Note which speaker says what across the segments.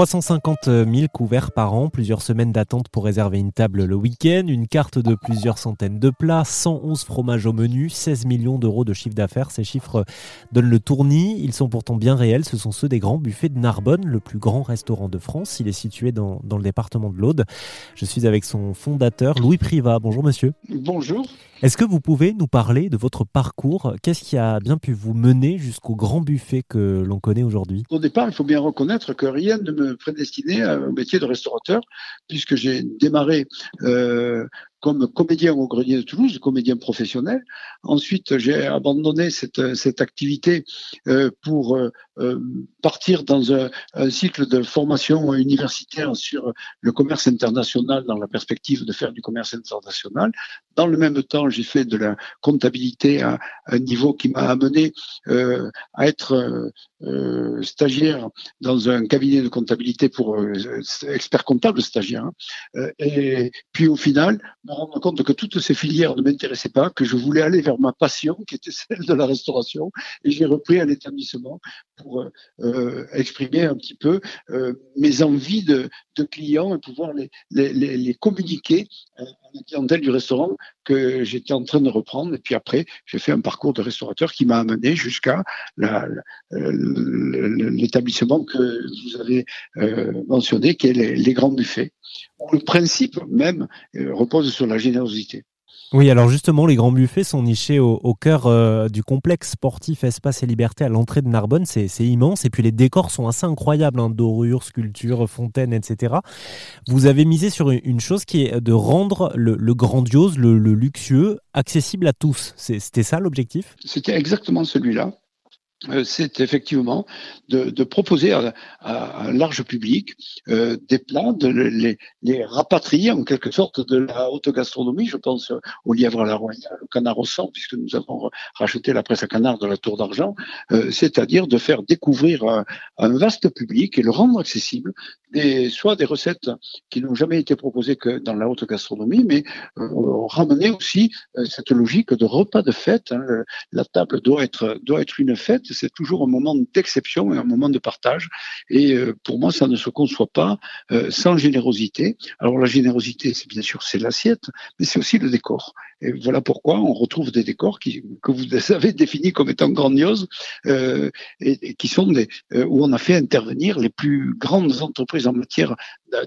Speaker 1: 350 000 couverts par an, plusieurs semaines d'attente pour réserver une table le week-end, une carte de plusieurs centaines de plats, 111 fromages au menu, 16 millions d'euros de chiffre d'affaires. Ces chiffres donnent le tournis. Ils sont pourtant bien réels. Ce sont ceux des grands buffets de Narbonne, le plus grand restaurant de France. Il est situé dans, dans le département de l'Aude. Je suis avec son fondateur, Louis Privat. Bonjour monsieur.
Speaker 2: Bonjour.
Speaker 1: Est-ce que vous pouvez nous parler de votre parcours? Qu'est-ce qui a bien pu vous mener jusqu'au grand buffet que l'on connaît aujourd'hui?
Speaker 2: Au départ, il faut bien reconnaître que rien ne me prédestinait au métier de restaurateur, puisque j'ai démarré euh, comme comédien au Grenier de Toulouse, comédien professionnel. Ensuite, j'ai abandonné cette, activité euh, pour euh, euh, partir dans un, cycle de formation universitaire sur le commerce international dans la perspective de faire du commerce international. Dans le même temps, j'ai fait de la comptabilité à, un niveau qui m'a amené à être stagiaire dans un cabinet de comptabilité pour expert comptable stagiaire. Hein. et puis au final, me rendre compte que toutes ces filières ne m'intéressaient pas, que je voulais aller vers ma passion, qui était celle de la restauration, et j'ai repris un établissement pour euh, exprimer un petit peu euh, mes envies de, clients et pouvoir les, les, communiquer à la clientèle du restaurant que j'étais en train de reprendre. Et puis après, j'ai fait un parcours de restaurateur qui m'a amené jusqu'à l'établissement que vous avez euh, mentionné, qui est les, les grands buffets. Le principe même repose sur la générosité.
Speaker 1: Oui, alors justement, les grands buffets sont nichés au, au cœur euh, du complexe sportif Espace et Liberté à l'entrée de Narbonne. C'est immense. Et puis les décors sont assez incroyables, hein, dorures, sculptures, fontaines, etc. Vous avez misé sur une chose qui est de rendre le, le grandiose, le, le luxueux, accessible à tous. C'était ça l'objectif?
Speaker 2: C'était exactement celui-là. Euh, c'est effectivement de, proposer à, un large public euh, des plats, de les, rapatrier en quelque sorte de la haute gastronomie. Je pense au lièvre à la royale, au canard au sang, puisque nous avons racheté la presse à canard de la Tour d'Argent, euh, c'est-à-dire de faire découvrir un, un, vaste public et le rendre accessible, soit des recettes qui n'ont jamais été proposées que dans la haute gastronomie, mais euh, ramener aussi euh, cette logique de repas de fête. Hein. La table doit être, doit être une fête c'est toujours un moment d'exception et un moment de partage. Et euh, pour moi, ça ne se conçoit pas euh, sans générosité. Alors la générosité, c'est bien sûr c'est l'assiette, mais c'est aussi le décor. Et voilà pourquoi on retrouve des décors que vous avez définis comme étant grandioses et, qui sont où on a fait intervenir les plus grandes entreprises en matière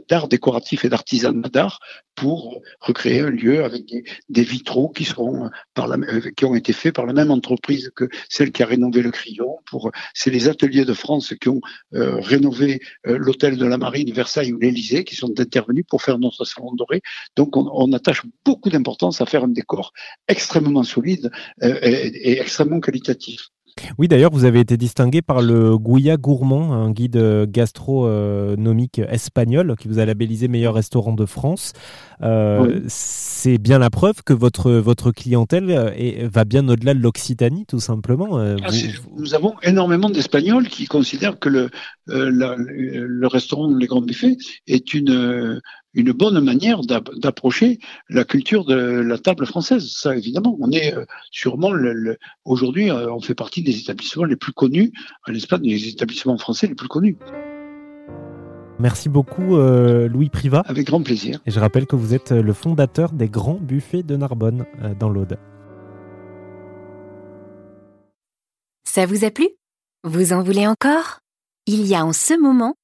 Speaker 2: d'art décoratif et d'artisanat d'art pour recréer un lieu avec des, vitraux la, qui ont été faits par la même entreprise que celle qui a rénové le Crillon. Pour c'est les ateliers de France qui ont euh, rénové euh, l'hôtel de la Marine, Versailles ou l'Élysée, qui sont intervenus pour faire notre salon doré. Donc on, attache beaucoup d'importance à faire un décor extrêmement solide euh, et extrêmement qualitatif.
Speaker 1: Oui, d'ailleurs, vous avez été distingué par le Gouya Gourmand, un guide gastronomique espagnol qui vous a labellisé meilleur restaurant de France. Euh, oui. C'est bien la preuve que votre, votre clientèle est, va bien au-delà de l'Occitanie, tout simplement.
Speaker 2: Euh, ah, vous... Nous avons énormément d'Espagnols qui considèrent que le, euh, la, le restaurant Les Grands Buffets est une, une bonne manière d'approcher la culture de la table française. Ça, évidemment, on est euh, sûrement le, le, aujourd'hui, euh, on fait partie des établissements les plus connus en Espagne, des établissements français les plus connus.
Speaker 1: Merci beaucoup, euh, Louis Privat.
Speaker 2: Avec grand plaisir.
Speaker 1: Et je rappelle que vous êtes le fondateur des Grands Buffets de Narbonne, euh, dans l'Aude.
Speaker 3: Ça vous a plu? Vous en voulez encore? Il y a en ce moment